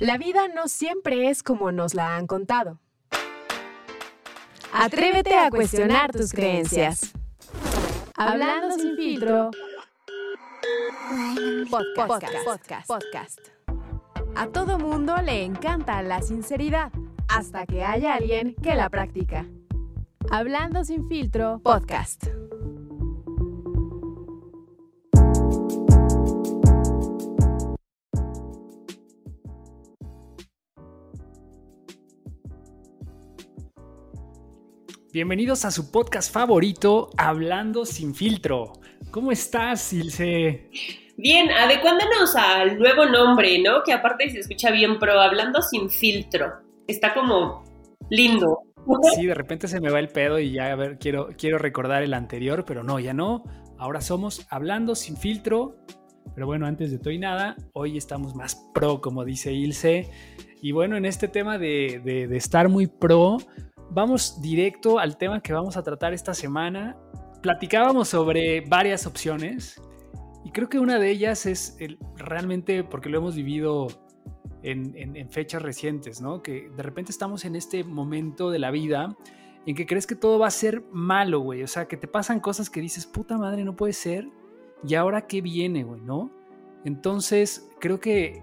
La vida no siempre es como nos la han contado. Atrévete a cuestionar tus creencias. Hablando sin filtro. Podcast, podcast, podcast. A todo mundo le encanta la sinceridad, hasta que haya alguien que la practica. Hablando sin filtro, podcast. Bienvenidos a su podcast favorito, Hablando sin filtro. ¿Cómo estás, Ilse? Bien, adecuándonos al nuevo nombre, ¿no? Que aparte se escucha bien, pero Hablando sin filtro. Está como lindo. Sí, de repente se me va el pedo y ya, a ver, quiero, quiero recordar el anterior, pero no, ya no. Ahora somos Hablando sin filtro. Pero bueno, antes de todo y nada, hoy estamos más pro, como dice Ilse. Y bueno, en este tema de, de estar muy pro, vamos directo al tema que vamos a tratar esta semana. Platicábamos sobre varias opciones y creo que una de ellas es el, realmente porque lo hemos vivido en, fechas recientes, ¿no? Que de repente estamos en este momento de la vida en que crees que todo va a ser malo, güey. O sea, que te pasan cosas que dices, puta madre, no puede ser. ¿Y ahora qué viene, güey? ¿No? Entonces, creo que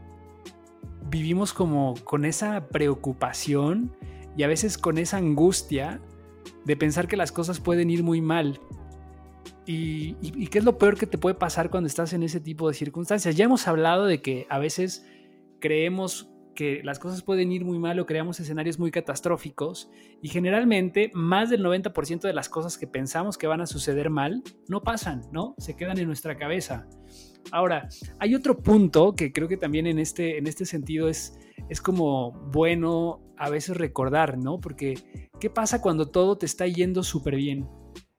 vivimos como con esa preocupación y a veces con esa angustia de pensar que las cosas pueden ir muy mal. Y, qué es lo peor que te puede pasar cuando estás en ese tipo de circunstancias. Ya hemos hablado de que a veces creemos que las cosas pueden ir muy mal o creamos escenarios muy catastróficos y generalmente más del 90% de las cosas que pensamos que van a suceder mal no pasan, ¿no? Se quedan en nuestra cabeza. Ahora, hay otro punto que creo que también en este, en este sentido es, es como bueno a veces recordar, ¿no? Porque, ¿qué pasa cuando todo te está yendo súper bien?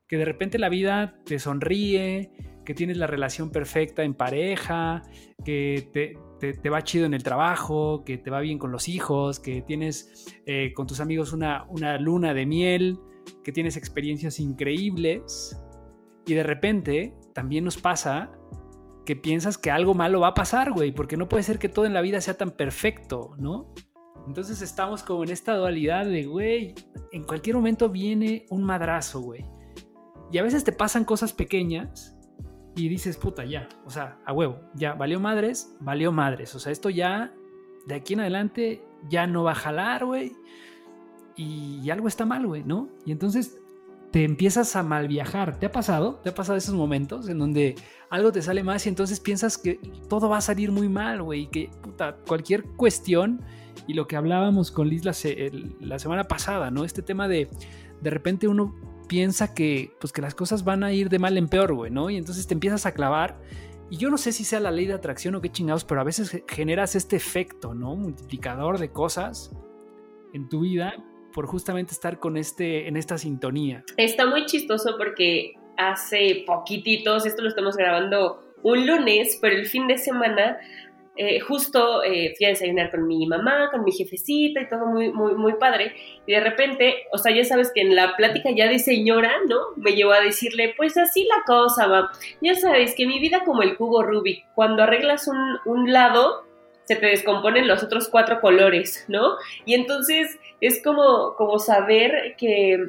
Que de repente la vida te sonríe, que tienes la relación perfecta en pareja, que te, va chido en el trabajo, que te va bien con los hijos, que tienes eh, con tus amigos una, una luna de miel, que tienes experiencias increíbles. Y de repente también nos pasa que piensas que algo malo va a pasar, güey, porque no puede ser que todo en la vida sea tan perfecto, ¿no? Entonces estamos como en esta dualidad de, güey, en cualquier momento viene un madrazo, güey. Y a veces te pasan cosas pequeñas y dices, puta, ya, o sea, a huevo, ya, valió madres, valió madres. O sea, esto ya, de aquí en adelante, ya no va a jalar, güey. Y, algo está mal, güey, ¿no? Y entonces te empiezas a mal viajar. ¿Te ha pasado? ¿Te ha pasado esos momentos en donde algo te sale más y entonces piensas que todo va a salir muy mal, güey? Que puta, cualquier cuestión y lo que hablábamos con Liz la, la, semana pasada, ¿no? Este tema de de repente uno piensa que pues que las cosas van a ir de mal en peor, güey, ¿no? Y entonces te empiezas a clavar y yo no sé si sea la ley de atracción o qué chingados, pero a veces generas este efecto, ¿no? Multiplicador de cosas en tu vida por justamente estar con este, en esta sintonía. Está muy chistoso porque hace poquititos, esto lo estamos grabando un lunes, pero el fin de semana eh, justo eh, fui a desayunar con mi mamá, con mi jefecita y todo muy, muy, muy padre. Y de repente, o sea, ya sabes que en la plática ya de señora, ¿no? Me llevó a decirle, pues así la cosa va. Ya sabes que mi vida como el cubo Rubik, cuando arreglas un, un lado, se te descomponen los otros cuatro colores, ¿no? Y entonces es como, como saber que,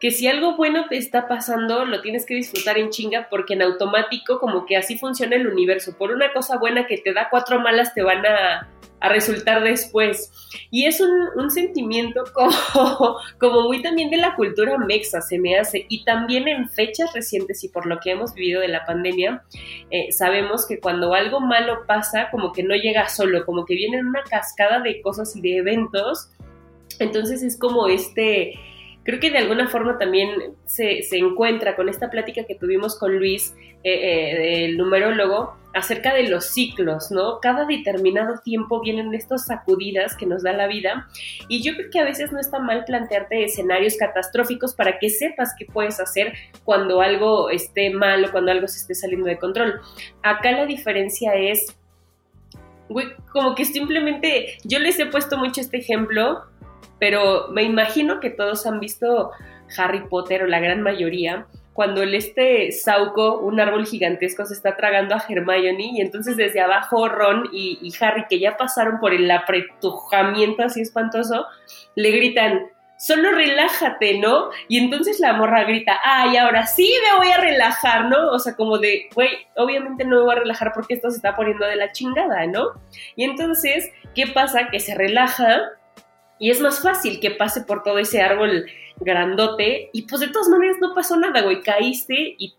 que si algo bueno te está pasando, lo tienes que disfrutar en chinga porque en automático como que así funciona el universo. Por una cosa buena que te da cuatro malas te van a, resultar después. Y es un, sentimiento como, como muy también de la cultura mexa, se me hace. Y también en fechas recientes y por lo que hemos vivido de la pandemia, eh, sabemos que cuando algo malo pasa, como que no llega solo, como que viene una cascada de cosas y de eventos. Entonces es como este creo que de alguna forma también se, encuentra con esta plática que tuvimos con Luis, eh, eh, el numerólogo, acerca de los ciclos, ¿no? Cada determinado tiempo vienen estas sacudidas que nos da la vida y yo creo que a veces no está mal plantearte escenarios catastróficos para que sepas qué puedes hacer cuando algo esté mal o cuando algo se esté saliendo de control. Acá la diferencia es, güey, como que simplemente yo les he puesto mucho este ejemplo pero me imagino que todos han visto Harry Potter o la gran mayoría, cuando el este Sauco, un árbol gigantesco, se está tragando a Hermione y entonces desde abajo Ron y, Harry, que ya pasaron por el apretujamiento así espantoso, le gritan, solo relájate, ¿no? Y entonces la morra grita, ay, ahora sí me voy a relajar, ¿no? O sea, como de, güey, obviamente no me voy a relajar porque esto se está poniendo de la chingada, ¿no? Y entonces, ¿qué pasa? Que se relaja y es más fácil que pase por todo ese árbol grandote y pues de todas maneras no pasó nada, güey, caíste y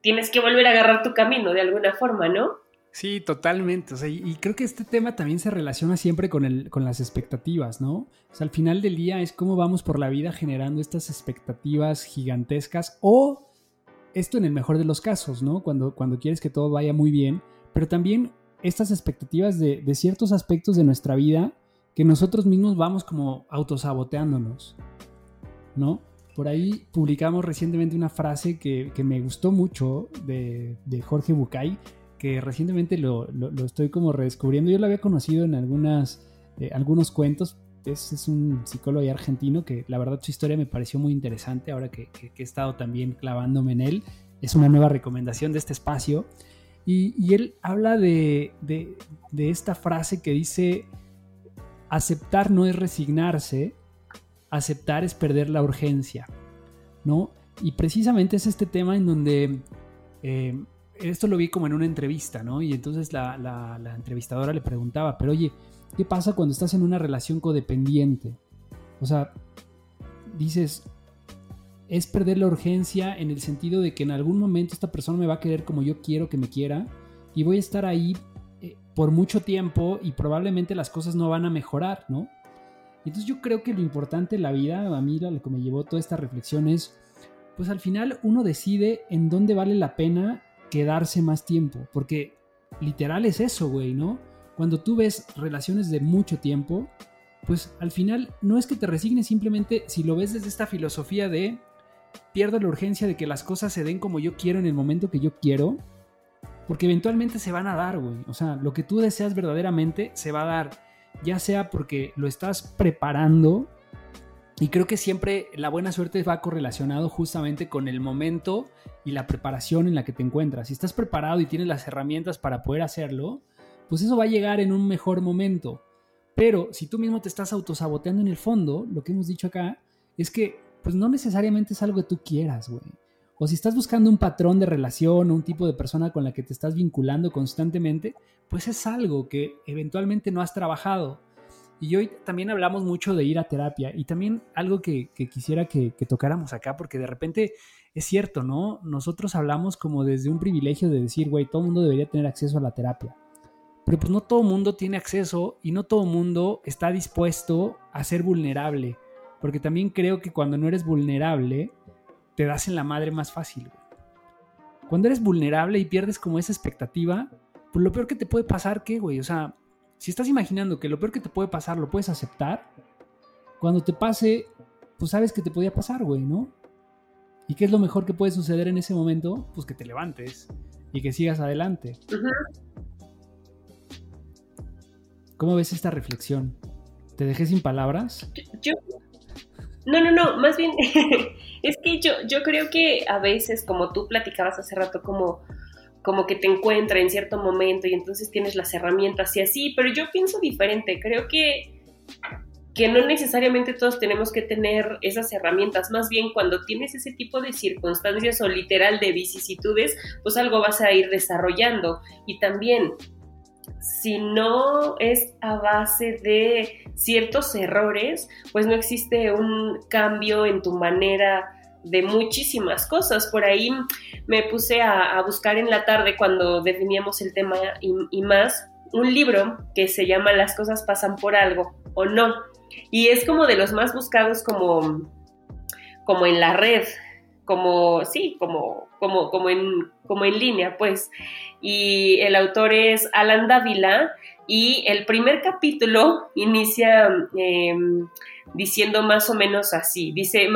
tienes que volver a agarrar tu camino de alguna forma, ¿no? Sí, totalmente. O sea, y, creo que este tema también se relaciona siempre con, el, con las expectativas, ¿no? O sea, al final del día es cómo vamos por la vida generando estas expectativas gigantescas o esto en el mejor de los casos, ¿no? Cuando, cuando quieres que todo vaya muy bien, pero también estas expectativas de, de ciertos aspectos de nuestra vida que nosotros mismos vamos como autosaboteándonos, ¿no? Por ahí publicamos recientemente una frase que, me gustó mucho de, Jorge Bucay, que recientemente lo, estoy como redescubriendo. Yo lo había conocido en algunas, eh, algunos cuentos. Es, un psicólogo argentino que la verdad su historia me pareció muy interesante ahora que, he estado también clavándome en él. Es una nueva recomendación de este espacio. Y, él habla de, de esta frase que dice, aceptar no es resignarse, aceptar es perder la urgencia, ¿no? Y precisamente es este tema en donde eh, esto lo vi como en una entrevista, ¿no? Y entonces la, entrevistadora le preguntaba, pero oye, ¿qué pasa cuando estás en una relación codependiente? O sea, dices, es perder la urgencia en el sentido de que en algún momento esta persona me va a querer como yo quiero que me quiera y voy a estar ahí por mucho tiempo y probablemente las cosas no van a mejorar, ¿no? Entonces yo creo que lo importante en la vida, a mí lo que me llevó toda esta reflexión es, pues al final uno decide en dónde vale la pena quedarse más tiempo, porque literal es eso, güey, ¿no? Cuando tú ves relaciones de mucho tiempo, pues al final no es que te resignes simplemente si lo ves desde esta filosofía de pierdo la urgencia de que las cosas se den como yo quiero en el momento que yo quiero, porque eventualmente se van a dar, güey. O sea, lo que tú deseas verdaderamente se va a dar. Ya sea porque lo estás preparando. Y creo que siempre la buena suerte va correlacionado justamente con el momento y la preparación en la que te encuentras. Si estás preparado y tienes las herramientas para poder hacerlo, pues eso va a llegar en un mejor momento. Pero si tú mismo te estás autosaboteando en el fondo, lo que hemos dicho acá es que pues no necesariamente es algo que tú quieras, güey o si estás buscando un patrón de relación o un tipo de persona con la que te estás vinculando constantemente, pues es algo que eventualmente no has trabajado. Y hoy también hablamos mucho de ir a terapia y también algo que, quisiera que, tocáramos acá, porque de repente es cierto, ¿no? Nosotros hablamos como desde un privilegio de decir, güey, todo el mundo debería tener acceso a la terapia. Pero pues no todo el mundo tiene acceso y no todo el mundo está dispuesto a ser vulnerable. Porque también creo que cuando no eres vulnerable, te das en la madre más fácil, Cuando eres vulnerable y pierdes como esa expectativa, pues lo peor que te puede pasar, ¿qué, güey? O sea, si estás imaginando que lo peor que te puede pasar lo puedes aceptar, cuando te pase, pues sabes que te podía pasar, güey, ¿no? ¿Y qué es lo mejor que puede suceder en ese momento? Pues que te levantes y que sigas adelante. ¿Cómo ves esta reflexión? ¿Te dejé sin palabras? Yo, no, no, no, más bien es que yo, yo creo que a veces, como tú platicabas hace rato, como, como que te encuentra en cierto momento y entonces tienes las herramientas y así, pero yo pienso diferente, creo que, que no necesariamente todos tenemos que tener esas herramientas, más bien cuando tienes ese tipo de circunstancias o literal de vicisitudes, pues algo vas a ir desarrollando. Y también, si no es a base de ciertos errores, pues no existe un cambio en tu manera de muchísimas cosas. Por ahí me puse a, buscar en la tarde cuando definíamos el tema y, más un libro que se llama Las cosas pasan por algo o no. Y es como de los más buscados como, como en la red, como, sí, como, como, como, en, como en línea, pues. Y el autor es Alan Dávila y el primer capítulo inicia em, diciendo más o menos así, dice,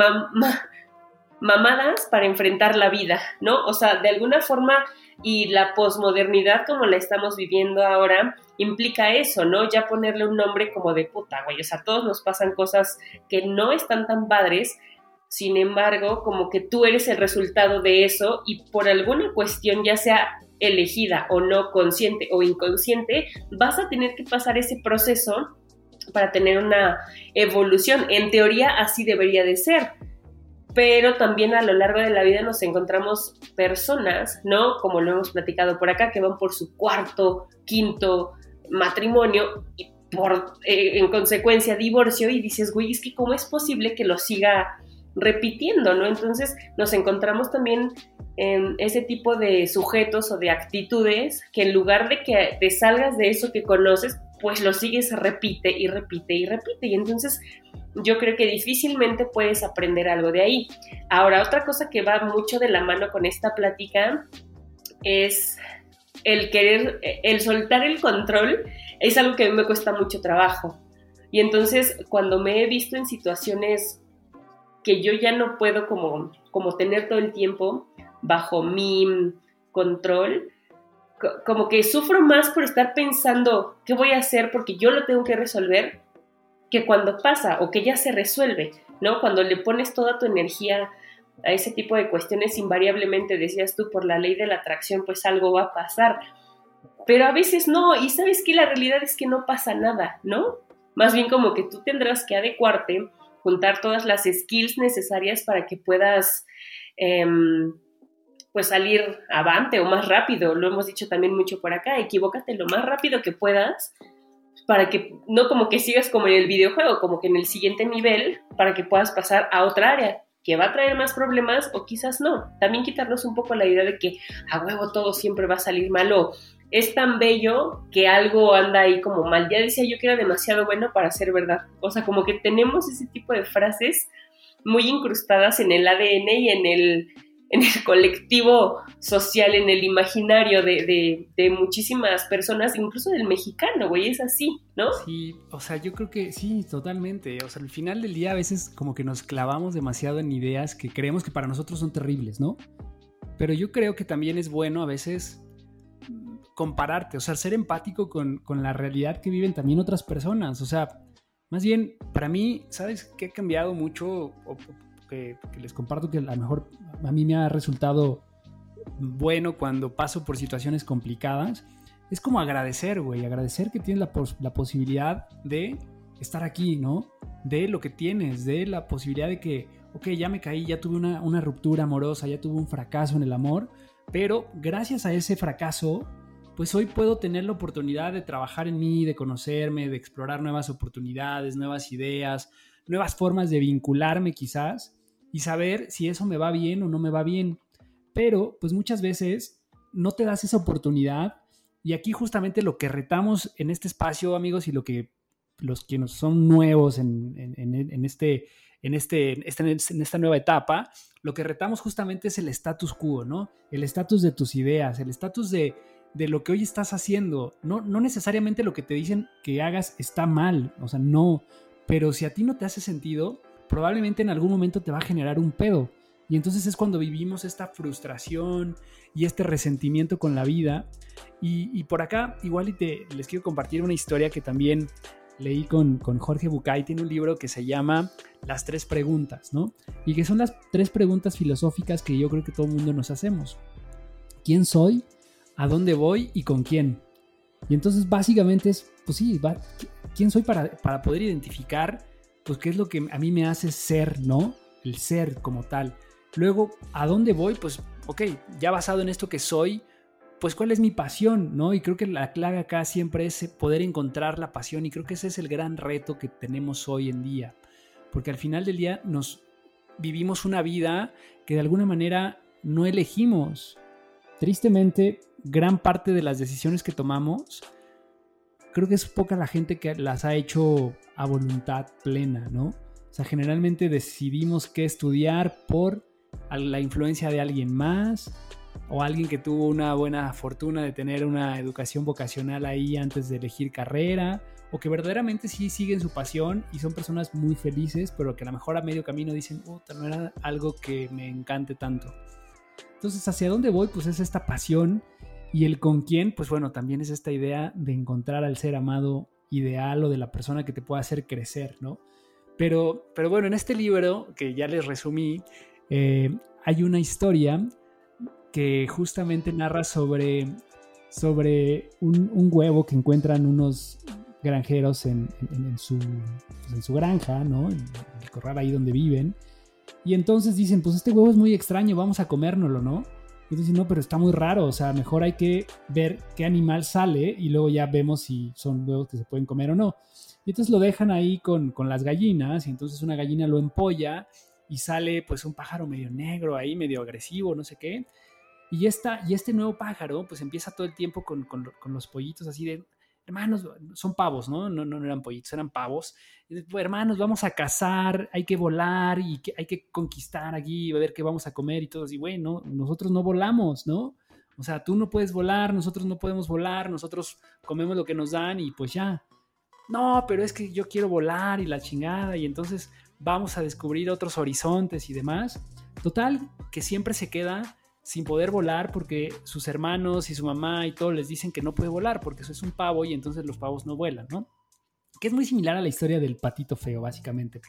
mamadas para enfrentar la vida, ¿no? O sea, de alguna forma y la posmodernidad como la estamos viviendo ahora implica eso, ¿no? Ya ponerle un nombre como de puta, güey. O sea, todos nos pasan cosas que no están tan padres, sin embargo, como que tú eres el resultado de eso y por alguna cuestión, ya sea elegida o no, consciente o inconsciente, vas a tener que pasar ese proceso para tener una evolución. En teoría así debería de ser pero también a lo largo de la vida nos encontramos personas, ¿no? Como lo hemos platicado por acá, que van por su cuarto, quinto matrimonio y por, eh, en consecuencia, divorcio y dices, güey, es que cómo es posible que lo siga repitiendo, ¿no? Entonces nos encontramos también en ese tipo de sujetos o de actitudes que en lugar de que te salgas de eso que conoces, pues lo sigues, repite y repite y repite. Y entonces yo creo que difícilmente puedes aprender algo de ahí. Ahora, otra cosa que va mucho de la mano con esta plática es el querer, el soltar el control, es algo que a mí me cuesta mucho trabajo. Y entonces, cuando me he visto en situaciones que yo ya no puedo como, como tener todo el tiempo bajo mi control, como que sufro más por estar pensando qué voy a hacer porque yo lo tengo que resolver que cuando pasa o que ya se resuelve, ¿no? Cuando le pones toda tu energía a ese tipo de cuestiones, invariablemente decías tú, por la ley de la atracción, pues algo va a pasar. Pero a veces no, y sabes que la realidad es que no pasa nada, ¿no? Más bien como que tú tendrás que adecuarte, juntar todas las skills necesarias para que puedas, em, pues salir avante o más rápido. Lo hemos dicho también mucho por acá, equivócate lo más rápido que puedas para que no como que sigas como en el videojuego, como que en el siguiente nivel, para que puedas pasar a otra área que va a traer más problemas o quizás no. También quitarnos un poco la idea de que a huevo todo siempre va a salir mal o es tan bello que algo anda ahí como mal. Ya decía yo que era demasiado bueno para ser verdad. O sea, como que tenemos ese tipo de frases muy incrustadas en el ADN y en el en el colectivo social, en el imaginario de, muchísimas personas, incluso del mexicano, güey, es así, ¿no? Sí, o sea, yo creo que sí, totalmente. O sea, al final del día a veces como que nos clavamos demasiado en ideas que creemos que para nosotros son terribles, ¿no? Pero yo creo que también es bueno a veces compararte, o sea, ser empático con, la realidad que viven también otras personas. O sea, más bien, para mí, ¿sabes qué ha cambiado mucho? que, les comparto que a lo mejor a mí me ha resultado bueno cuando paso por situaciones complicadas, es como agradecer, güey, agradecer que tienes la, posibilidad de estar aquí, ¿no? De lo que tienes, de la posibilidad de que, ok, ya me caí, ya tuve una, una ruptura amorosa, ya tuve un fracaso en el amor, pero gracias a ese fracaso, pues hoy puedo tener la oportunidad de trabajar en mí, de conocerme, de explorar nuevas oportunidades, nuevas ideas, nuevas formas de vincularme quizás y saber si eso me va bien o no me va bien. Pero pues muchas veces no te das esa oportunidad y aquí justamente lo que retamos en este espacio, amigos, y lo que los que nos son nuevos en, este, en, este, este, en esta nueva etapa, lo que retamos justamente es el status quo, ¿no? El estatus de tus ideas, el estatus de, de, lo que hoy estás haciendo. No, no necesariamente lo que te dicen que hagas está mal, o sea, no. Pero si a ti no te hace sentido, probablemente en algún momento te va a generar un pedo. Y entonces es cuando vivimos esta frustración y este resentimiento con la vida. Y, por acá, igual y te, les quiero compartir una historia que también leí con, con, Jorge Bucay. Tiene un libro que se llama Las tres preguntas, ¿no? Y que son las tres preguntas filosóficas que yo creo que todo el mundo nos hacemos. ¿Quién soy? ¿A dónde voy? ¿Y con quién? Y entonces básicamente es, pues sí, ¿quién soy para, para poder identificar pues qué es lo que a mí me hace ser, ¿no? El ser como tal. Luego, ¿a dónde voy? Pues, ok, ya basado en esto que soy, pues cuál es mi pasión, ¿no? Y creo que la clave acá siempre es poder encontrar la pasión y creo que ese es el gran reto que tenemos hoy en día, porque al final del día nos vivimos una vida que de alguna manera no elegimos. Tristemente, gran parte de las decisiones que tomamos, creo que es poca la gente que las ha hecho a voluntad plena, ¿no? O sea, generalmente decidimos qué estudiar por la influencia de alguien más o alguien que tuvo una buena fortuna de tener una educación vocacional ahí antes de elegir carrera o que verdaderamente sí siguen su pasión y son personas muy felices, pero que a lo mejor a medio camino dicen, puta, no era algo que me encante tanto. Entonces, ¿hacia dónde voy? Pues es esta pasión y el con quién, pues bueno, también es esta idea de encontrar al ser amado ideal o de la persona que te pueda hacer crecer, ¿no? Pero, pero bueno, en este libro que ya les resumí, eh, hay una historia que justamente narra sobre, sobre un, huevo que encuentran unos granjeros en, su, pues, en su granja, ¿no? En el corral ahí donde viven. Y entonces dicen, pues este huevo es muy extraño, vamos a comérnoslo, ¿no? Y dicen, no, pero está muy raro, o sea, mejor hay que ver qué animal sale y luego ya vemos si son huevos que se pueden comer o no. Y entonces lo dejan ahí con, con las gallinas y entonces una gallina lo empolla y sale pues un pájaro medio negro ahí, medio agresivo, no sé qué. Y, esta, y este nuevo pájaro pues empieza todo el tiempo con, con, con los pollitos así de, hermanos, son pavos, ¿no? No, no, eran pollitos, eran pavos. hermanos, vamos a cazar, hay que volar y hay que conquistar aquí, a ver qué vamos a comer y todo. Y bueno, nosotros no volamos, ¿no? O sea, tú no puedes volar, nosotros no podemos volar, nosotros comemos lo que nos dan y pues ya. No, pero es que yo quiero volar y la chingada y entonces vamos a descubrir otros horizontes y demás. Total, que siempre se queda sin poder volar porque sus hermanos y su mamá y todo les dicen que no puede volar porque eso es un pavo y entonces los pavos no vuelan, ¿no? Que es muy similar a la historia del patito feo, básicamente.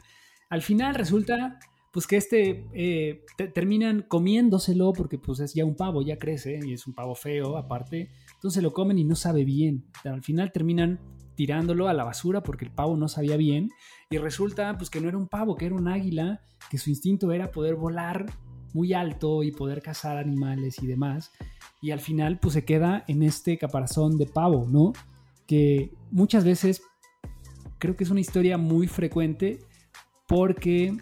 Al final resulta pues que este eh, terminan comiéndoselo porque pues es ya un pavo, ya crece y es un pavo feo aparte, entonces lo comen y no sabe bien. Al final terminan tirándolo a la basura porque el pavo no sabía bien y resulta pues que no era un pavo, que era un águila, que su instinto era poder volar muy alto y poder cazar animales y demás. Y al final pues se queda en este caparazón de pavo, ¿no? Que muchas veces creo que es una historia muy frecuente porque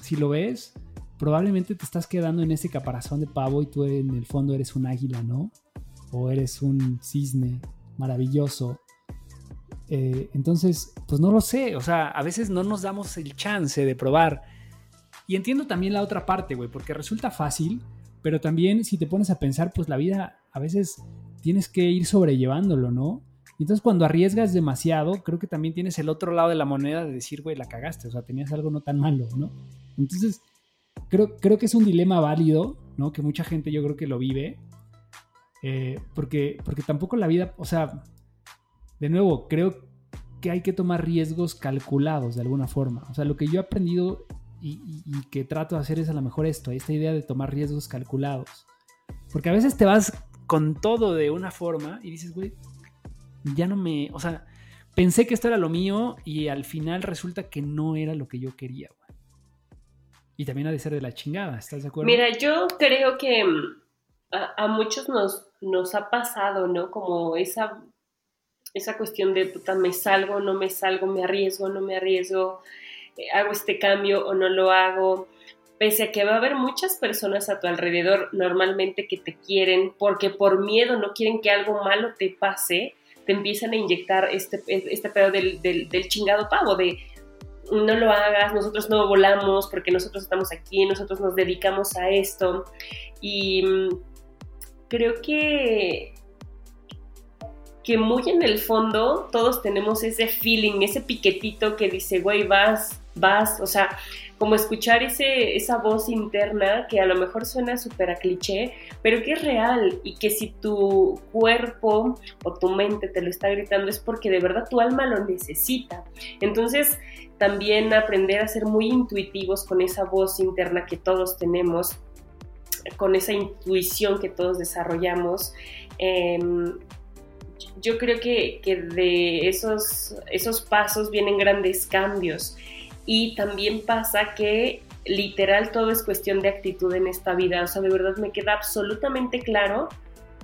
si lo ves, probablemente te estás quedando en ese caparazón de pavo y tú en el fondo eres un águila, ¿no? O eres un cisne maravilloso. Eh, entonces, pues no lo sé, o sea, a veces no nos damos el chance de probar y entiendo también la otra parte, güey, porque resulta fácil, pero también si te pones a pensar, pues la vida a veces tienes que ir sobrellevándolo, ¿no? Y entonces cuando arriesgas demasiado, creo que también tienes el otro lado de la moneda de decir, güey, la cagaste, o sea, tenías algo no tan malo, ¿no? Entonces, creo, creo que es un dilema válido, ¿no? Que mucha gente yo creo que lo vive, eh, porque, porque tampoco la vida, o sea, de nuevo, creo que hay que tomar riesgos calculados de alguna forma. O sea, lo que yo he aprendido y, que trato de hacer es a lo mejor esto, esta idea de tomar riesgos calculados. Porque a veces te vas con todo de una forma y dices, güey, ya no me, o sea, pensé que esto era lo mío y al final resulta que no era lo que yo quería, güey. Y también ha de ser de la chingada, ¿estás de acuerdo? Mira, yo creo que mm, a, muchos nos, nos ha pasado, ¿no? Como esa, esa cuestión de, puta, me salgo, no me salgo, me arriesgo, no me arriesgo hago este cambio o no lo hago, pese a que va a haber muchas personas a tu alrededor normalmente que te quieren porque por miedo no quieren que algo malo te pase, te empiezan a inyectar este, este pedo del, del, chingado pavo, de no lo hagas, nosotros no volamos porque nosotros estamos aquí, nosotros nos dedicamos a esto. Y mm, creo que que muy en el fondo todos tenemos ese feeling, ese piquetito que dice, güey, vas, vas, o sea, como escuchar ese, esa voz interna que a lo mejor suena súper a cliché, pero que es real y que si tu cuerpo o tu mente te lo está gritando es porque de verdad tu alma lo necesita. Entonces, también aprender a ser muy intuitivos con esa voz interna que todos tenemos, con esa intuición que todos desarrollamos. Em, yo creo que, de esos, esos pasos vienen grandes cambios. Y también pasa que literal todo es cuestión de actitud en esta vida. O sea, de verdad me queda absolutamente claro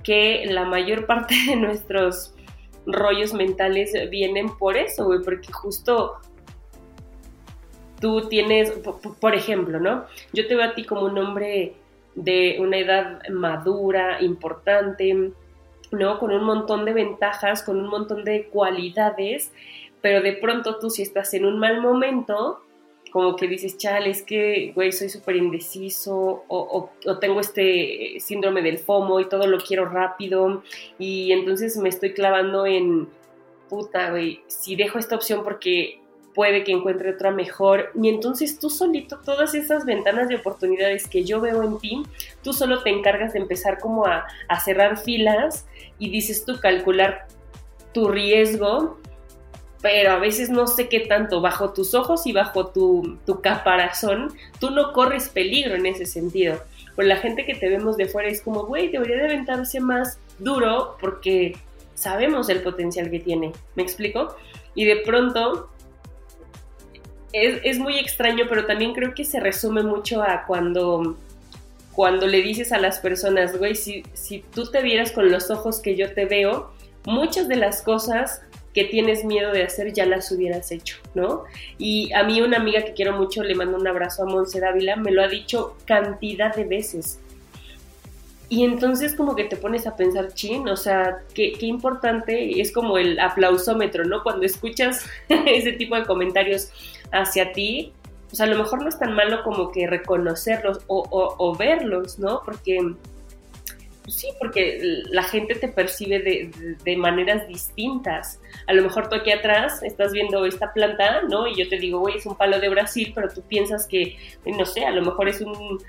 que la mayor parte de nuestros rollos mentales vienen por eso, güey, porque justo tú tienes, por ejemplo, ¿no? Yo te veo a ti como un hombre de una edad madura, importante, ¿no? Con un montón de ventajas, con un montón de cualidades, pero de pronto tú si estás en un mal momento, como que dices, chale, es que, güey, soy súper indeciso o, o, tengo este síndrome del FOMO y todo lo quiero rápido y entonces me estoy clavando en, puta, güey, si dejo esta opción porque puede que encuentre otra mejor y entonces tú solito, todas esas ventanas de oportunidades que yo veo en ti, tú solo te encargas de empezar como a, cerrar filas y dices tú calcular tu riesgo pero a veces no sé qué tanto, bajo tus ojos y bajo tu, caparazón, tú no corres peligro en ese sentido. Por la gente que te vemos de fuera es como, güey, debería de aventarse más duro porque sabemos el potencial que tiene. ¿Me explico? Y de pronto es, muy extraño, pero también creo que se resume mucho a cuando, cuando le dices a las personas, güey, si, si tú te vieras con los ojos que yo te veo, muchas de las cosas que tienes miedo de hacer ya las hubieras hecho, ¿no? Y a mí una amiga que quiero mucho, le mando un abrazo a Monse Dávila, me lo ha dicho cantidad de veces. Y entonces como que te pones a pensar, chin, o sea, qué, qué importante, es como el aplausómetro, ¿no? Cuando escuchas ese tipo de comentarios hacia ti, pues a lo mejor no es tan malo como que reconocerlos o, o verlos, ¿no? Porque pues sí, porque la gente te percibe de, maneras distintas. A lo mejor tú aquí atrás estás viendo esta planta, ¿no? Y yo te digo, güey, es un palo de Brasil, pero tú piensas que, no sé, a lo mejor es un,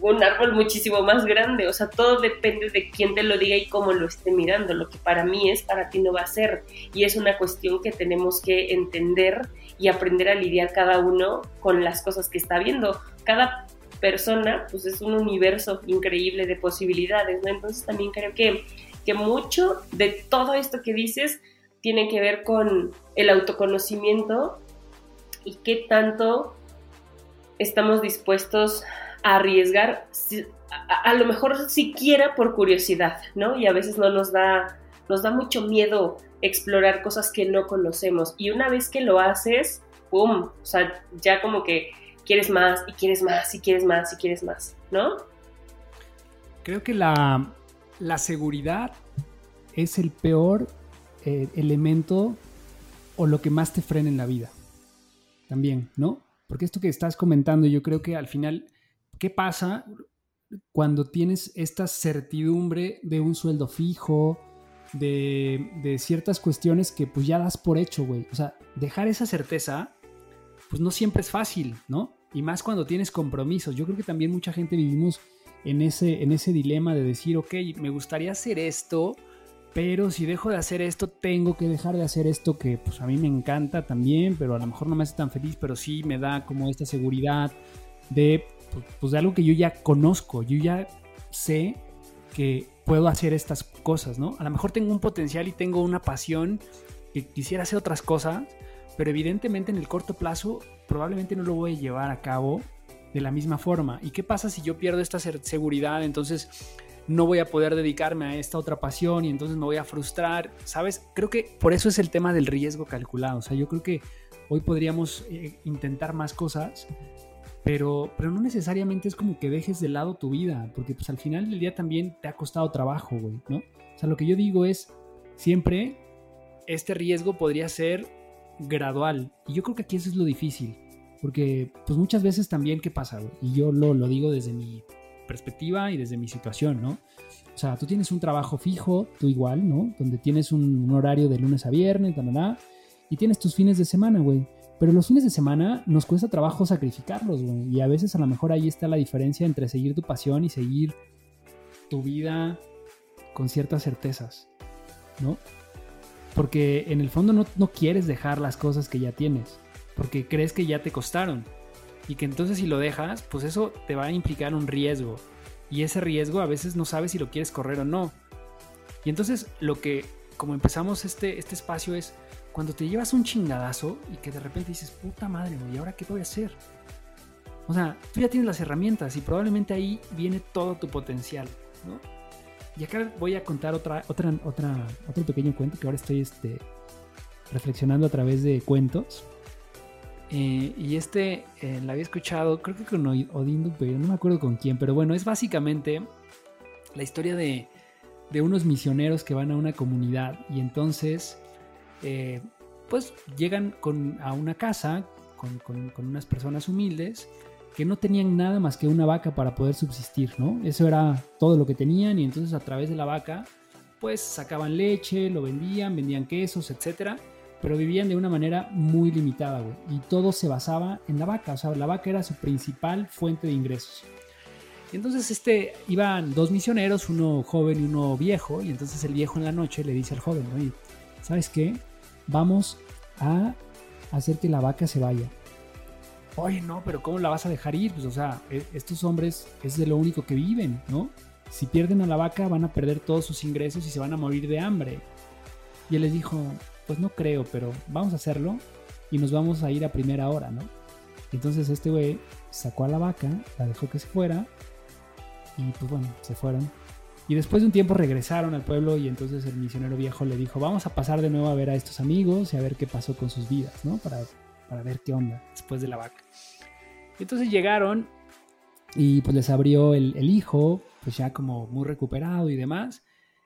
un árbol muchísimo más grande. O sea, todo depende de quién te lo diga y cómo lo esté mirando. Lo que para mí es, para ti no va a ser. Y es una cuestión que tenemos que entender y aprender a lidiar cada uno con las cosas que está viendo. Cada persona, pues es un universo increíble de posibilidades, ¿no? Entonces también creo que, que mucho de todo esto que dices tiene que ver con el autoconocimiento y qué tanto estamos dispuestos arriesgar, a, lo mejor siquiera por curiosidad, ¿no? Y a veces no nos da, nos da mucho miedo explorar cosas que no conocemos. Y una vez que lo haces, ¡pum! O sea, ya como que quieres más y quieres más y quieres más y quieres más, ¿no? Creo que la, seguridad es el peor eh, elemento o lo que más te frena en la vida. También, ¿no? Porque esto que estás comentando, yo creo que al final, ¿qué pasa cuando tienes esta certidumbre de un sueldo fijo, de, ciertas cuestiones que pues ya das por hecho, güey? O sea, dejar esa certeza pues no siempre es fácil, ¿no? Y más cuando tienes compromisos. Yo creo que también mucha gente vivimos en ese, en ese dilema de decir, ok, me gustaría hacer esto, pero si dejo de hacer esto, tengo que dejar de hacer esto que pues a mí me encanta también, pero a lo mejor no me hace tan feliz, pero sí me da como esta seguridad de, pues, pues de algo que yo ya conozco, yo ya sé que puedo hacer estas cosas, ¿no? A lo mejor tengo un potencial y tengo una pasión que quisiera hacer otras cosas, pero evidentemente en el corto plazo probablemente no lo voy a llevar a cabo de la misma forma. ¿Y qué pasa si yo pierdo esta seguridad? Entonces no voy a poder dedicarme a esta otra pasión y entonces me voy a frustrar. ¿Sabes? Creo que por eso es el tema del riesgo calculado. O sea, yo creo que hoy podríamos eh, intentar más cosas, pero, pero no necesariamente es como que dejes de lado tu vida, porque pues al final del día también te ha costado trabajo, güey, ¿no? O sea, lo que yo digo es, siempre este riesgo podría ser gradual. Y yo creo que aquí eso es lo difícil. Porque pues muchas veces también, ¿qué pasa? Y yo lo, lo digo desde mi perspectiva y desde mi situación, ¿no? O sea, tú tienes un trabajo fijo, tú igual, ¿no? Donde tienes un, horario de lunes a viernes, y tienes tus fines de semana, güey. Pero los fines de semana nos cuesta trabajo sacrificarlos, güey. Y a veces a lo mejor ahí está la diferencia entre seguir tu pasión y seguir tu vida con ciertas certezas, ¿no? Porque en el fondo no, quieres dejar las cosas que ya tienes, porque crees que ya te costaron. Y que entonces si lo dejas, pues eso te va a implicar un riesgo. Y ese riesgo a veces no sabes si lo quieres correr o no. Y entonces lo que, como empezamos este, este espacio es, cuando te llevas un chingadazo y que de repente dices, puta madre, ¿y ahora qué voy a hacer? O sea, tú ya tienes las herramientas y probablemente ahí viene todo tu potencial, ¿no? Y acá voy a contar otra, otra, otra, otro pequeño cuento que ahora estoy este, reflexionando a través de cuentos. Eh, y este eh, la había escuchado, creo que con Odín pero no me acuerdo con quién, pero bueno, es básicamente la historia de, de unos misioneros que van a una comunidad y entonces, eh, pues llegan a una casa con unas personas humildes que no tenían nada más que una vaca para poder subsistir, ¿no? Eso era todo lo que tenían y entonces a través de la vaca pues sacaban leche, lo vendían, vendían quesos, etcétera, pero vivían de una manera muy limitada, güey, y todo se basaba en la vaca, o sea, la vaca era su principal fuente de ingresos. Y entonces este iban dos misioneros, uno joven y uno viejo, y entonces el viejo en la noche le dice al joven, oye, ¿sabes qué? Vamos a hacer que la vaca se vaya oye, no, pero ¿cómo la vas a dejar ir? Pues, o sea, e, estos hombres es de lo único que viven, ¿no? Si pierden a la vaca van a perder todos sus ingresos y se van a morir de hambre. Y él les dijo, pues no creo, pero vamos a hacerlo y nos vamos a ir a primera hora, ¿no? Entonces este güey sacó a la vaca, la dejó que se fuera y pues bueno, se fueron. Y después de un tiempo regresaron al pueblo y entonces el misionero viejo le dijo, vamos a pasar de nuevo a ver a estos amigos y a ver qué pasó con sus vidas, ¿no? Para para ver qué onda después de la vaca. entonces llegaron y pues les abrió el, hijo, pues ya como muy recuperado y demás,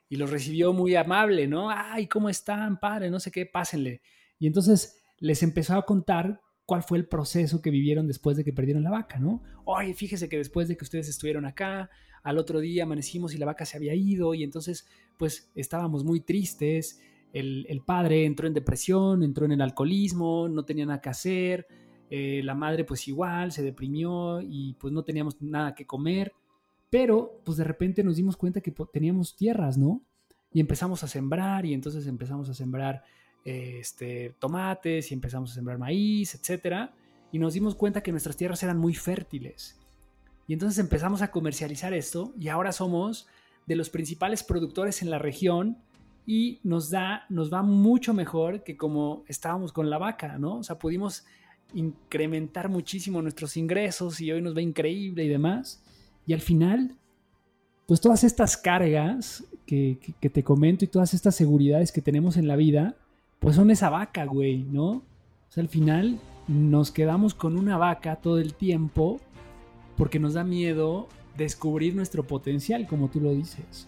y los recibió muy amable, ¿no? Ay, ¿cómo están, padre? No sé qué, pásenle. Y entonces les empezó a contar cuál fue el proceso que vivieron después de que perdieron la vaca, ¿no? Oye, fíjese que después de que ustedes estuvieron acá, al otro día amanecimos y la vaca se había ido y entonces pues estábamos muy tristes el, padre entró en depresión, entró en el alcoholismo, no tenía nada que hacer, eh, la madre pues igual, se deprimió y pues no teníamos nada que comer, pero pues de repente nos dimos cuenta que teníamos tierras, ¿no? Y empezamos a sembrar y entonces empezamos a sembrar este, tomates y empezamos a sembrar maíz, etcétera, y nos dimos cuenta que nuestras tierras eran muy fértiles. Y entonces empezamos a comercializar esto y ahora somos de los principales productores en la región y nos da, nos va mucho mejor que como estábamos con la vaca, ¿no? O sea, pudimos incrementar muchísimo nuestros ingresos y hoy nos va increíble y demás. Y al final, pues todas estas cargas que, te comento y todas estas seguridades que tenemos en la vida, pues son esa vaca, güey, ¿no? O sea, al final nos quedamos con una vaca todo el tiempo porque nos da miedo descubrir nuestro potencial, como tú lo dices.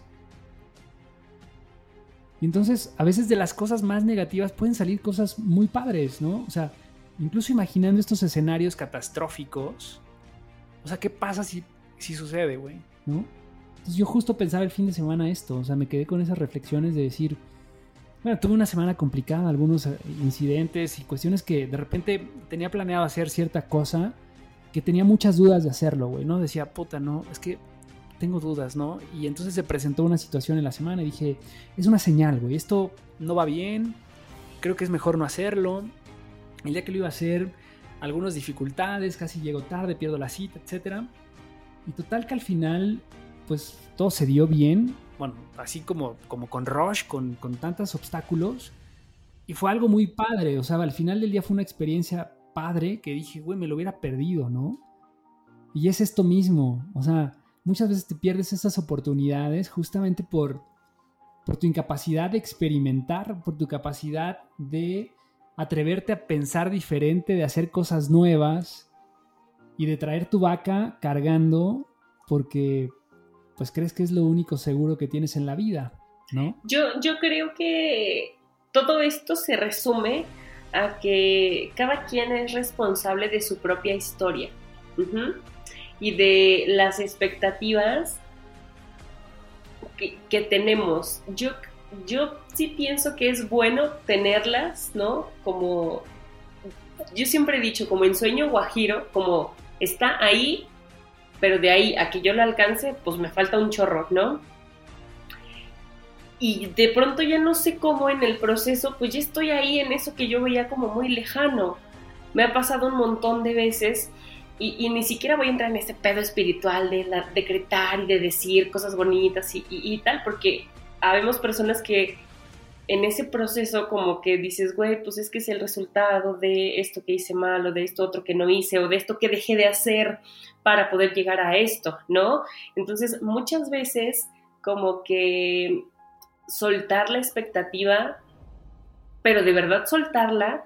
Y entonces, a veces de las cosas más negativas pueden salir cosas muy padres, ¿no? O sea, incluso imaginando estos escenarios catastróficos, o sea, ¿qué pasa si, si sucede, güey? ¿No? Entonces yo justo pensaba el fin de semana esto, o sea, me quedé con esas reflexiones de decir, bueno, tuve una semana complicada, algunos eh, incidentes y cuestiones que de repente tenía planeado hacer cierta cosa, que tenía muchas dudas de hacerlo, güey, ¿no? Decía, puta, no, es que tengo dudas, ¿no? Y entonces se presentó una situación en la semana y dije, es una señal, güey, esto no va bien, creo que es mejor no hacerlo. El día que lo iba a hacer, algunas dificultades, casi llego tarde, pierdo la cita, etc. Y total que al final, pues todo se dio bien, bueno, así como, como con Rush, con, con tantos obstáculos. Y fue algo muy padre, o sea, al final del día fue una experiencia padre que dije, güey, me lo hubiera perdido, ¿no? Y es esto mismo, o sea, muchas veces te pierdes esas oportunidades justamente por, por tu incapacidad de experimentar, por tu capacidad de atreverte a pensar diferente, de hacer cosas nuevas y de traer tu vaca cargando porque pues crees que es lo único seguro que tienes en la vida, ¿no? Yo, yo creo que todo esto se resume a que cada quien es responsable de su propia historia y de las expectativas que, tenemos. Yo, yo sí pienso que es bueno tenerlas, ¿no? Como yo siempre he dicho, como en sueño guajiro, como está ahí, pero de ahí a que yo lo alcance, pues me falta un chorro, ¿no? Y de pronto ya no sé cómo en el proceso, pues ya estoy ahí en eso que yo veía como muy lejano. Me ha pasado un montón de veces y, ni siquiera voy a entrar en ese pedo espiritual de decretar y de decir cosas bonitas y, tal, porque habemos personas que en ese proceso como que dices, güey, pues es que es el resultado de esto que hice mal o de esto otro que no hice o de esto que dejé de hacer para poder llegar a esto, ¿no? Entonces, muchas veces como que soltar la expectativa, pero de verdad soltarla,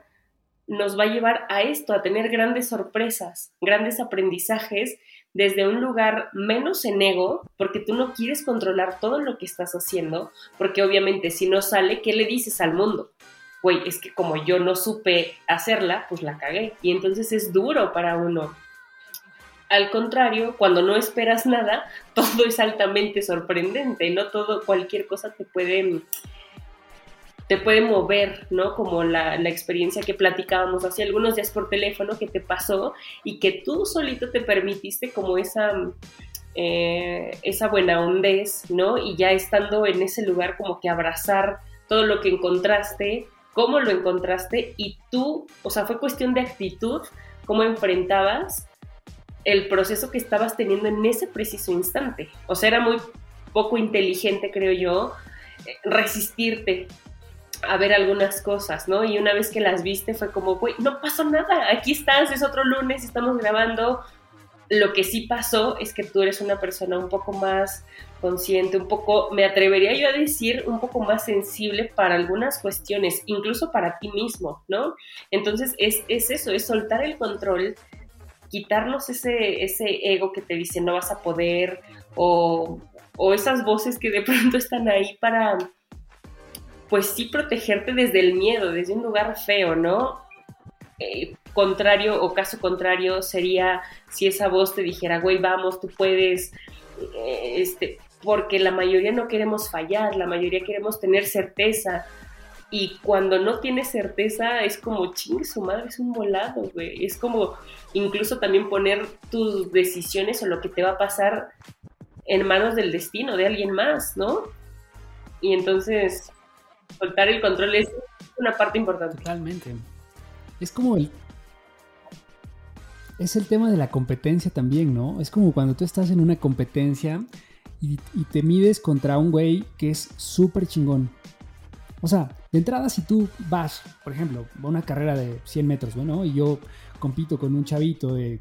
nos va a llevar a esto, a tener grandes sorpresas, grandes aprendizajes desde un lugar menos en ego, porque tú no quieres controlar todo lo que estás haciendo, porque obviamente si no sale, ¿qué le dices al mundo? Güey, es que como yo no supe hacerla, pues la cagué. Y entonces es duro para uno. Al contrario, cuando no esperas nada, todo es altamente sorprendente, no todo, cualquier cosa te puede te puede mover, ¿no? Como la, experiencia que platicábamos hace algunos días por teléfono que te pasó y que tú solito te permitiste como esa, eh, esa buena hondez, ¿no? Y ya estando en ese lugar como que abrazar todo lo que encontraste, cómo lo encontraste y tú, o sea, fue cuestión de actitud, cómo enfrentabas el proceso que estabas teniendo en ese preciso instante. O sea, era muy poco inteligente, creo yo, resistirte a ver algunas cosas, ¿no? Y una vez que las viste fue como, güey, no pasó nada, aquí estás, es otro lunes, estamos grabando. Lo que sí pasó es que tú eres una persona un poco más consciente, un poco, me atrevería yo a decir, un poco más sensible para algunas cuestiones, incluso para ti mismo, ¿no? Entonces es, es eso, es soltar el control, quitarnos ese, ese ego que te dice no vas a poder o, o esas voces que de pronto están ahí para pues sí protegerte desde el miedo, desde un lugar feo, ¿no? Eh, contrario o caso contrario sería si esa voz te dijera, güey, vamos, tú puedes, eh, este, porque la mayoría no queremos fallar, la mayoría queremos tener certeza. Y cuando no tienes certeza es como, chingue su madre, es un volado, güey. Es como incluso también poner tus decisiones o lo que te va a pasar en manos del destino, de alguien más, ¿no? Y entonces, soltar el control es una parte importante. Totalmente. Es como el... Es el tema de la competencia también, ¿no? Es como cuando tú estás en una competencia y, te mides contra un güey que es súper chingón. O sea, de entrada si tú vas, por ejemplo, a una carrera de 100 metros, ¿no? Y yo compito con un chavito de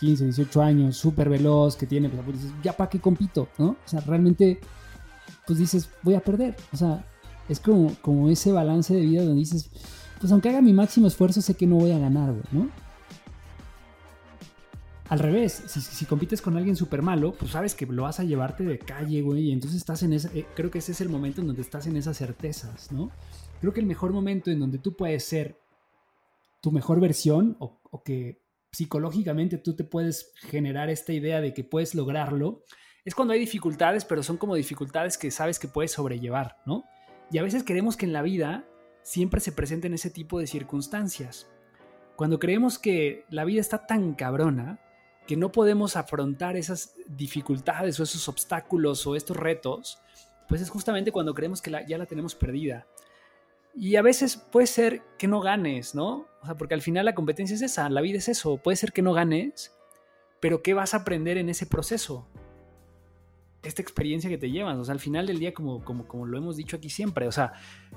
15, 18 años, súper veloz, que tiene, pues, ya para qué compito, ¿no? O sea, realmente, pues dices, voy a perder. O sea, es como, como ese balance de vida donde dices, pues aunque haga mi máximo esfuerzo, sé que no voy a ganar, güey, ¿no? Al revés, si, compites con alguien súper malo, pues sabes que lo vas a llevarte de calle, güey, y entonces estás en esa, eh, creo que ese es el momento en donde estás en esas certezas, ¿no? Creo que el mejor momento en donde tú puedes ser tu mejor versión o, o que psicológicamente tú te puedes generar esta idea de que puedes lograrlo, es cuando hay dificultades, pero son como dificultades que sabes que puedes sobrellevar, ¿no? Y a veces queremos que en la vida siempre se presenten ese tipo de circunstancias. Cuando creemos que la vida está tan cabrona que no podemos afrontar esas dificultades o esos obstáculos o estos retos, pues es justamente cuando creemos que ya la tenemos perdida. Y a veces puede ser que no ganes, ¿no? O sea, porque al final la competencia es esa, la vida es eso. Puede ser que no ganes, pero ¿qué vas a aprender en ese proceso? Esta experiencia que te llevas. O sea, al final del día, como, como, como lo hemos dicho aquí siempre, o sea,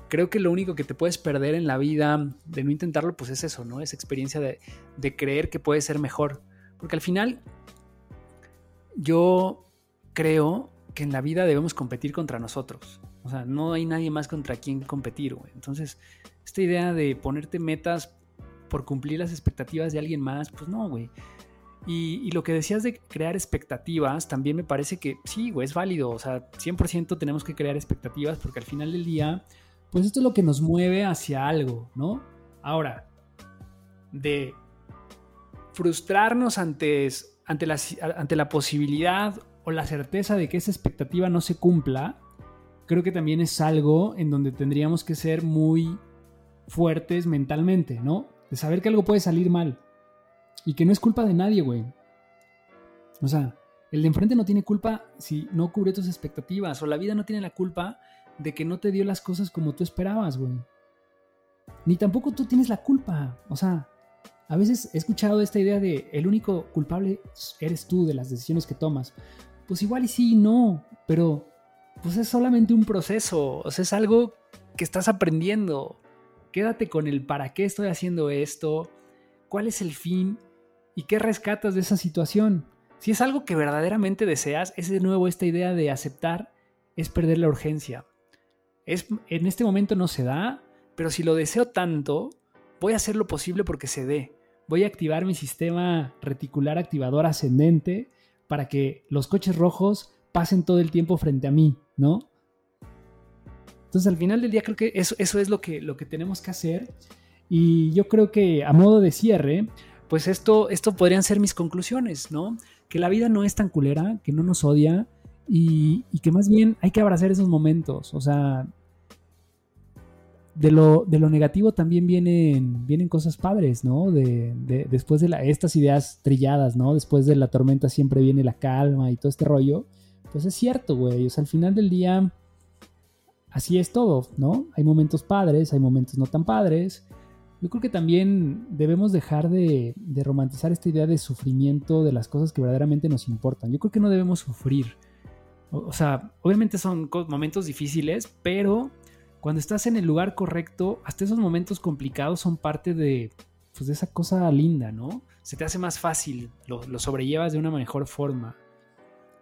creo que lo único que te puedes perder en la vida de no intentarlo, pues es eso, ¿no? Esa experiencia de, de creer que puede ser mejor. Porque al final, yo creo que en la vida debemos competir contra nosotros. O sea, no hay nadie más contra quien competir, güey. Entonces, esta idea de ponerte metas por cumplir las expectativas de alguien más, pues no, güey. Y, lo que decías de crear expectativas, también me parece que sí, es válido. O sea, 100% tenemos que crear expectativas porque al final del día, pues esto es lo que nos mueve hacia algo, ¿no? Ahora, de frustrarnos ante, ante, la, ante la posibilidad o la certeza de que esa expectativa no se cumpla, creo que también es algo en donde tendríamos que ser muy fuertes mentalmente, ¿no? De saber que algo puede salir mal. Y que no es culpa de nadie, güey. O sea, el de enfrente no tiene culpa si no cubre tus expectativas. O la vida no tiene la culpa de que no te dio las cosas como tú esperabas, güey. Ni tampoco tú tienes la culpa. O sea, a veces he escuchado esta idea de el único culpable eres tú de las decisiones que tomas. Pues igual y sí, no, pero pues es solamente un proceso. O sea, es algo que estás aprendiendo. Quédate con el para qué estoy haciendo esto, cuál es el fin y qué rescatas de esa situación. Si es algo que verdaderamente deseas, es de nuevo esta idea de aceptar, es perder la urgencia. Es, en este momento no se da, pero si lo deseo tanto, voy a hacer lo posible porque se dé. Voy a activar mi sistema reticular activador ascendente para que los coches rojos pasen todo el tiempo frente a mí, ¿no? Entonces al final del día creo que eso, es lo que, lo que tenemos que hacer y yo creo que a modo de cierre, pues esto, esto podrían ser mis conclusiones, ¿no? Que la vida no es tan culera, que no nos odia y, que más bien hay que abrazar esos momentos. O sea, de lo, de lo negativo también vienen, vienen cosas padres, ¿no? De, después de estas ideas trilladas, ¿no? Después de la tormenta siempre viene la calma y todo este rollo. Pues es cierto, güey. O sea, al final del día, así es todo, ¿no? Hay momentos padres, hay momentos no tan padres. Yo creo que también debemos dejar de, romantizar esta idea de sufrimiento de las cosas que verdaderamente nos importan. Yo creo que no debemos sufrir. O, sea, obviamente son momentos difíciles, pero cuando estás en el lugar correcto, hasta esos momentos complicados son parte de, pues, de esa cosa linda, ¿no? Se te hace más fácil, lo, lo sobrellevas de una mejor forma.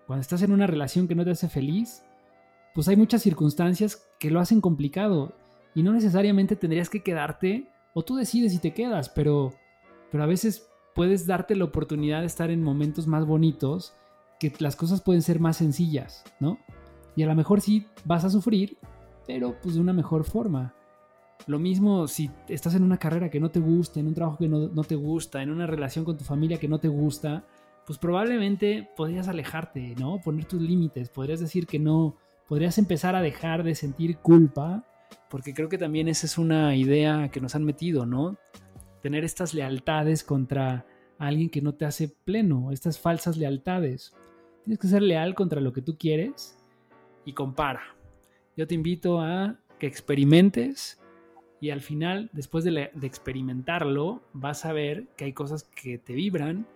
Cuando estás en una relación que no te hace feliz, pues hay muchas circunstancias que lo hacen complicado y no necesariamente tendrías que quedarte o tú decides si te quedas, pero, pero a veces puedes darte la oportunidad de estar en momentos más bonitos, que las cosas pueden ser más sencillas, ¿no? Y a lo mejor sí vas a sufrir, pero pues de una mejor forma. Lo mismo si estás en una carrera que no te gusta, en un trabajo que no, no te gusta, en una relación con tu familia que no te gusta, pues probablemente podrías alejarte, ¿no? Poner tus límites, podrías decir que no, podrías empezar a dejar de sentir culpa porque creo que también esa es una idea que nos han metido, ¿no? Tener estas lealtades contra alguien que no te hace pleno, estas falsas lealtades. Tienes que ser leal contra lo que tú quieres y compara. Yo te invito a que experimentes y al final, después de, experimentarlo, vas a ver que hay cosas que te vibran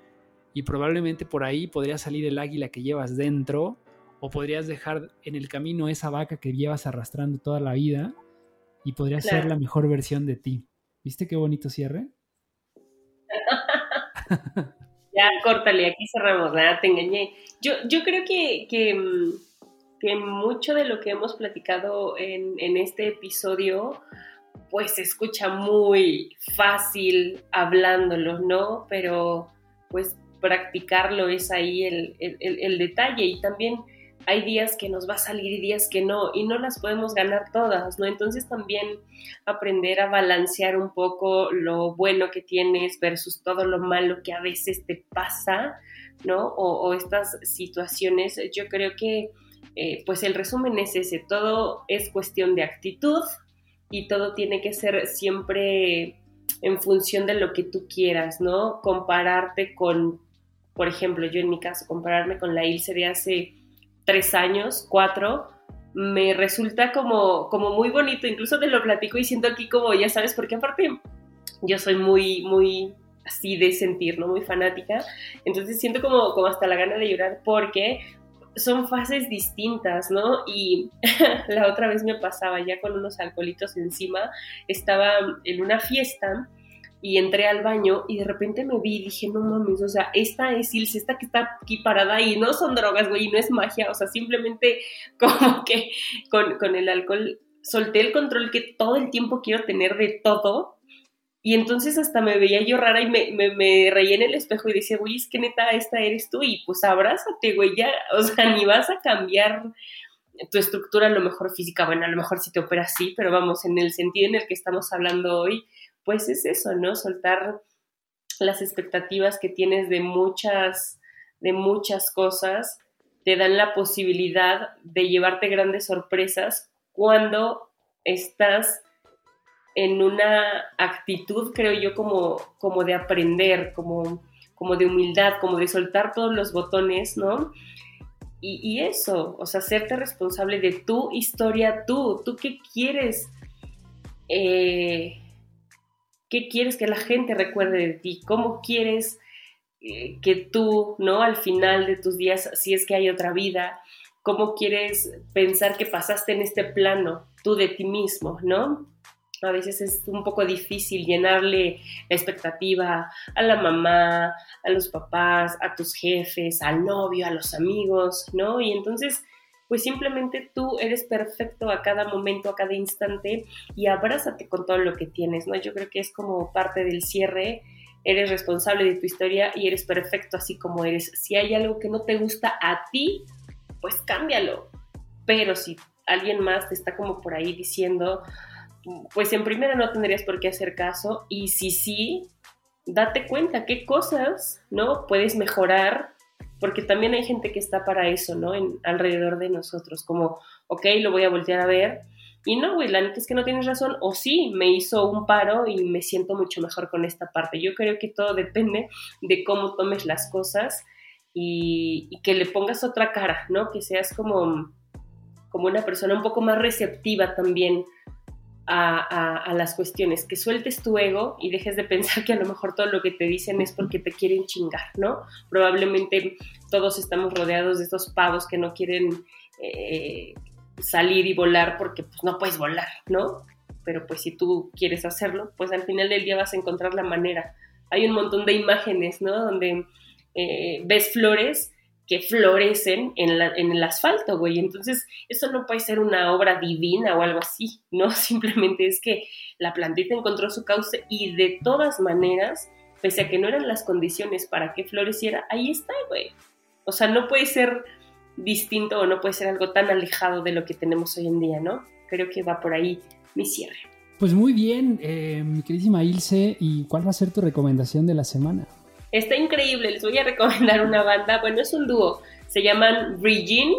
y probablemente por ahí podría salir el águila que llevas dentro o podrías dejar en el camino esa vaca que llevas arrastrando toda la vida y podría ser la mejor versión de ti. ¿Viste qué bonito cierre? ya, córtale, aquí cerramos, nada, te engañé. Yo, yo creo que, que, mm, que, mucho de lo que hemos platicado en, en este episodio, pues se escucha muy fácil hablándolo, ¿no? Pero pues practicarlo es ahí el, el, el detalle y también hay días que nos va a salir y días que no, y no las podemos ganar todas, ¿no? Entonces también aprender a balancear un poco lo bueno que tienes versus todo lo malo que a veces te pasa, ¿no? O, estas situaciones, yo creo que eh, pues el resumen es ese, todo es cuestión de actitud y todo tiene que ser siempre en función de lo que tú quieras, ¿no? Compararte con, por ejemplo, yo en mi caso, compararme con la Ilse de hace tres años, cuatro, me resulta como, como muy bonito, incluso te lo platico y siento aquí como, ya sabes, porque aparte yo soy muy, muy así de sentir, ¿no? Muy fanática, entonces siento como, como hasta la gana de llorar porque son fases distintas, ¿no? Y la otra vez me pasaba ya con unos alcoholitos encima, estaba en una fiesta y entré al baño y de repente me vi y dije, no mames, o sea, esta es Ilse, esta que está aquí parada y no son drogas, güey, y no es magia, o sea, simplemente como que con, con el alcohol solté el control que todo el tiempo quiero tener de todo y entonces hasta me veía yo rara y me, me, en el espejo y decía, güey, es que neta, esta eres tú y pues abrázate, güey, ya, o sea, ni vas a cambiar tu estructura a lo mejor física, bueno, a lo mejor si te operas sí, pero vamos, en el sentido en el que estamos hablando hoy, pues es eso, ¿no? Soltar las expectativas que tienes de muchas, de muchas cosas, te dan la posibilidad de llevarte grandes sorpresas cuando estás en una actitud, creo yo, como, como de aprender, como, como de humildad, como de soltar todos los botones, ¿no? Y, eso, o sea, hacerte responsable de tu historia, tú, tú qué quieres eh, qué quieres que la gente recuerde de ti, cómo quieres eh, que tú, ¿no? Al final de tus días, si es que hay otra vida, cómo quieres pensar que pasaste en este plano, tú de ti mismo, ¿no? A veces es un poco difícil llenarle la expectativa a la mamá, a los papás, a tus jefes, al novio, a los amigos, ¿no? Y entonces, pues simplemente tú eres perfecto a cada momento, a cada instante y abrázate con todo lo que tienes, ¿no? Yo creo que es como parte del cierre, eres responsable de tu historia y eres perfecto así como eres. Si hay algo que no te gusta a ti, pues cámbialo. Pero si alguien más te está como por ahí diciendo, pues en primera no tendrías por qué hacer caso y si sí, date cuenta qué cosas, ¿no? Puedes mejorar, porque también hay gente que está para eso, ¿no? Alrededor de nosotros, como, ok, lo voy a voltear a ver. Y no, güey, la neta es que no tienes razón, o sí, me hizo un paro y me siento mucho mejor con esta parte. Yo creo que todo depende de cómo tomes las cosas y, y que le pongas otra cara, ¿no? Que seas como, como una persona un poco más receptiva también a, las cuestiones, que sueltes tu ego y dejes de pensar que a lo mejor todo lo que te dicen es porque te quieren chingar, ¿no? Probablemente todos estamos rodeados de estos pavos que no quieren eh, salir y volar porque pues, no puedes volar, ¿no? Pero pues si tú quieres hacerlo, pues al final del día vas a encontrar la manera. Hay un montón de imágenes, ¿no? Donde eh, ves flores que florecen en, el asfalto, güey. Entonces, eso no puede ser una obra divina o algo así, ¿no? Simplemente es que la plantita encontró su cauce y de todas maneras, pese a que no eran las condiciones para que floreciera, ahí está, güey. O sea, no puede ser distinto o no puede ser algo tan alejado de lo que tenemos hoy en día, ¿no? Creo que va por ahí mi cierre. Pues muy bien, eh, queridísima Ilse, ¿y cuál va a ser tu recomendación de la semana? Está increíble, les voy a recomendar una banda, bueno, es un dúo, se llaman Regine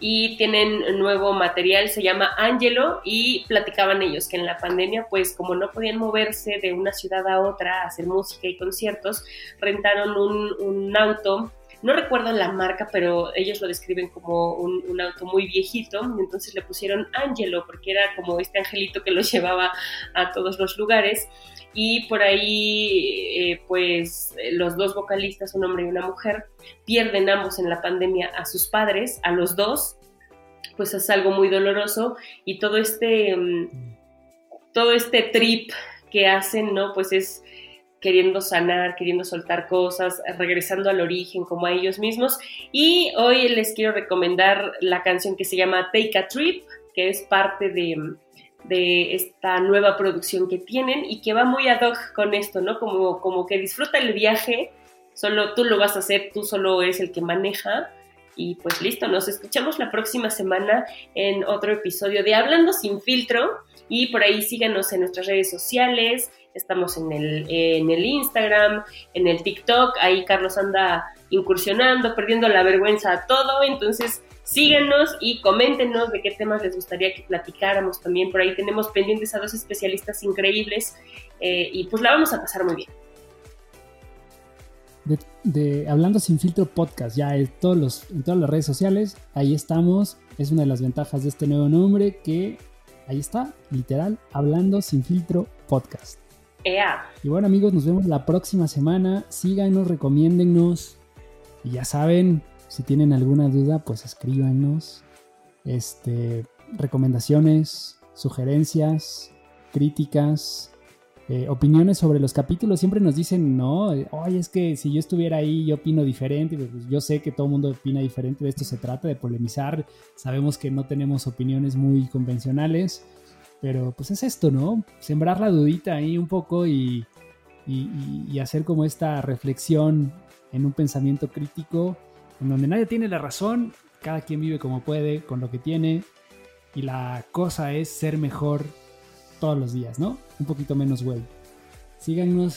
y tienen nuevo material, se llama Angelo y platicaban ellos que en la pandemia, pues como no podían moverse de una ciudad a otra a hacer música y conciertos, rentaron un, auto no recuerdo la marca, pero ellos lo describen como un, auto muy viejito, entonces le pusieron Angelo, porque era como este angelito que los llevaba a todos los lugares. Y por ahí eh, pues los dos vocalistas, un hombre y una mujer, pierden ambos en la pandemia a sus padres, a los dos, pues es algo muy doloroso. Y todo este, mm, todo este trip que hacen, ¿no? Pues es queriendo sanar, queriendo soltar cosas, regresando al origen como a ellos mismos. Y hoy les quiero recomendar la canción que se llama Take a Trip, que es parte de de esta nueva producción que tienen y que va muy ad hoc con esto, ¿no? Como, como que disfruta el viaje, solo tú lo vas a hacer, tú solo eres el que maneja. Y pues listo, nos escuchamos la próxima semana en otro episodio de Hablando sin filtro. Y por ahí síganos en nuestras redes sociales. Estamos en el, en el Instagram, en el TikTok. Ahí Carlos anda incursionando, perdiendo la vergüenza a todo. Entonces, síguenos y coméntenos de qué temas les gustaría que platicáramos también. Por ahí tenemos pendientes a dos especialistas increíbles eh, y pues la vamos a pasar muy bien. De, Hablando sin filtro podcast, ya en, todos los, en todas las redes sociales, ahí estamos. Es una de las ventajas de este nuevo nombre que ahí está, literal, Hablando sin filtro podcast. Y bueno amigos, nos vemos la próxima semana. Síganos, recomiéndennos. Y ya saben, si tienen alguna duda, pues escríbanos. Este, recomendaciones, sugerencias, críticas, eh, opiniones sobre los capítulos. Siempre nos dicen, no, oye, es que si yo estuviera ahí, yo opino diferente. Pues yo sé que todo el mundo opina diferente. De esto se trata, de polemizar. Sabemos que no tenemos opiniones muy convencionales. Pero pues es esto, ¿no? Sembrar la dudita ahí un poco y, y hacer como esta reflexión en un pensamiento crítico en donde nadie tiene la razón, cada quien vive como puede, con lo que tiene, y la cosa es ser mejor todos los días, ¿no? Un poquito menos güey. Síganos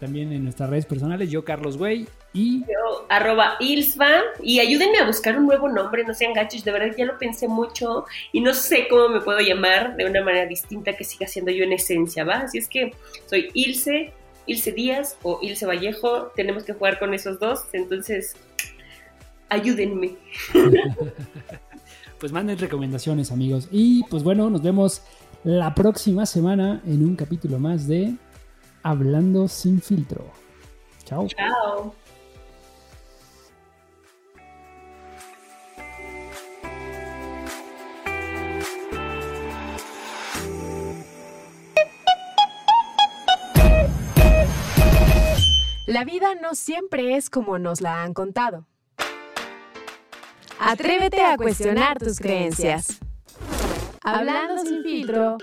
también en nuestras redes personales, yo Carlos Güey y... Yo, arroba Ilsva, y ayúdenme a buscar un nuevo nombre, no sean gachos, de verdad ya lo pensé mucho y no sé cómo me puedo llamar de una manera distinta que siga siendo yo en esencia, ¿va? Así es que soy Ilse, Ilse Díaz o Ilse Vallejo, tenemos que jugar con esos dos, entonces ayúdenme. pues manden recomendaciones, amigos. Y pues bueno, nos vemos la próxima semana en un capítulo más de Hablando sin filtro. Chao. Chao. La vida no siempre es como nos la han contado. Atrévete a cuestionar tus creencias. Hablando sin filtro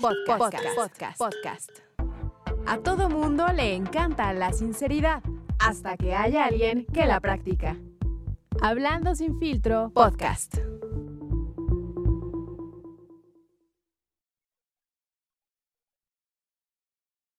Podcast, podcast, podcast. A todo mundo le encanta la sinceridad, hasta que haya alguien que la practica. Hablando sin filtro, podcast.